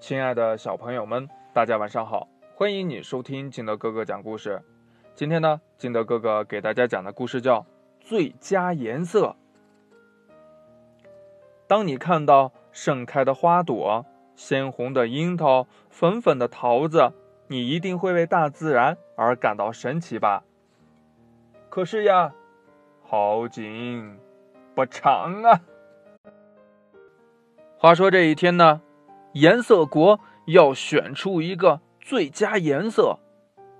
亲爱的小朋友们，大家晚上好！欢迎你收听金德哥哥讲故事。今天呢，金德哥哥给大家讲的故事叫《最佳颜色》。当你看到盛开的花朵、鲜红的樱桃、粉粉的桃子，你一定会为大自然而感到神奇吧？可是呀，好景不长啊！话说这一天呢。颜色国要选出一个最佳颜色，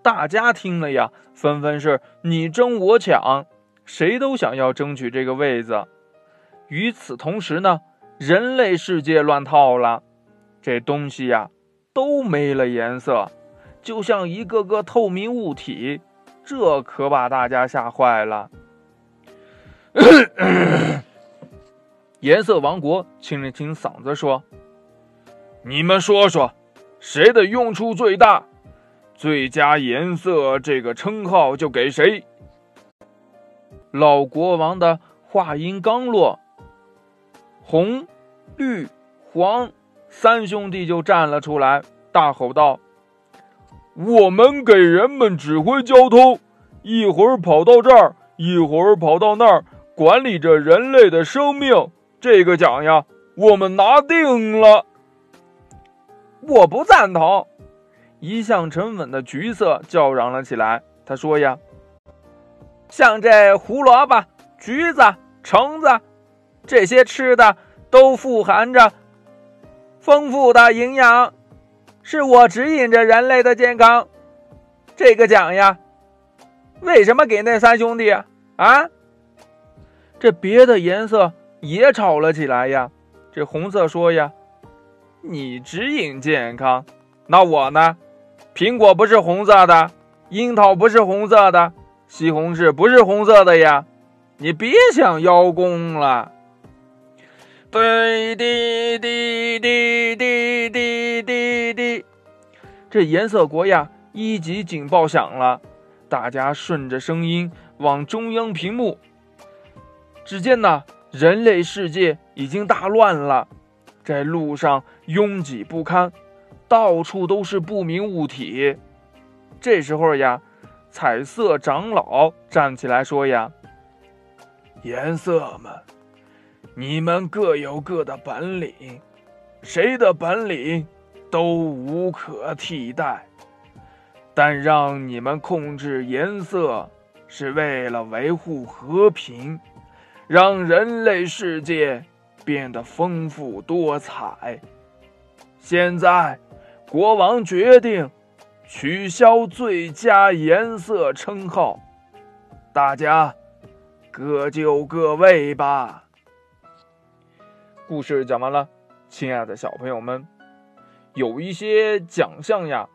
大家听了呀，纷纷是你争我抢，谁都想要争取这个位子。与此同时呢，人类世界乱套了，这东西呀都没了颜色，就像一个个透明物体，这可把大家吓坏了。颜色王国清了清嗓子说。你们说说，谁的用处最大？最佳颜色这个称号就给谁。老国王的话音刚落，红、绿、黄三兄弟就站了出来，大吼道：“我们给人们指挥交通，一会儿跑到这儿，一会儿跑到那儿，管理着人类的生命。这个奖呀，我们拿定了。”我不赞同！一向沉稳的橘色叫嚷了起来。他说：“呀，像这胡萝卜、橘子、橙子，这些吃的都富含着丰富的营养，是我指引着人类的健康。这个奖呀，为什么给那三兄弟啊？这别的颜色也吵了起来呀。这红色说：呀。”你指引健康，那我呢？苹果不是红色的，樱桃不是红色的，西红柿不是红色的呀！你别想邀功了。对滴滴滴滴滴滴滴，这颜色国呀，一级警报响了，大家顺着声音往中央屏幕。只见呢，人类世界已经大乱了。在路上拥挤不堪，到处都是不明物体。这时候呀，彩色长老站起来说：“呀，颜色们，你们各有各的本领，谁的本领都无可替代。但让你们控制颜色，是为了维护和平，让人类世界。”变得丰富多彩。现在，国王决定取消最佳颜色称号，大家各就各位吧。故事讲完了，亲爱的小朋友们，有一些奖项呀，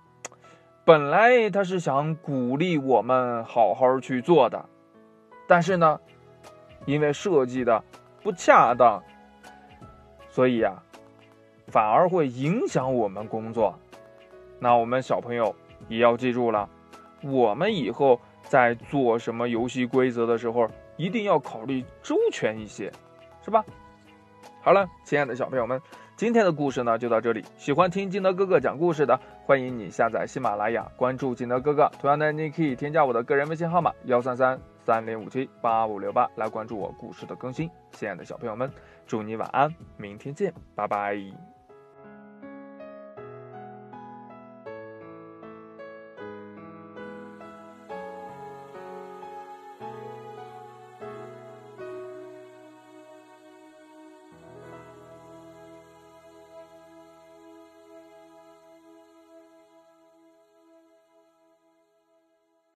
本来他是想鼓励我们好好去做的，但是呢，因为设计的不恰当。所以呀，反而会影响我们工作。那我们小朋友也要记住了，我们以后在做什么游戏规则的时候，一定要考虑周全一些，是吧？好了，亲爱的小朋友们，今天的故事呢就到这里。喜欢听金德哥哥讲故事的，欢迎你下载喜马拉雅，关注金德哥哥。同样的，你可以添加我的个人微信号码幺三三三零五七八五六八来关注我故事的更新。亲爱的小朋友们。祝你晚安，明天见，拜拜。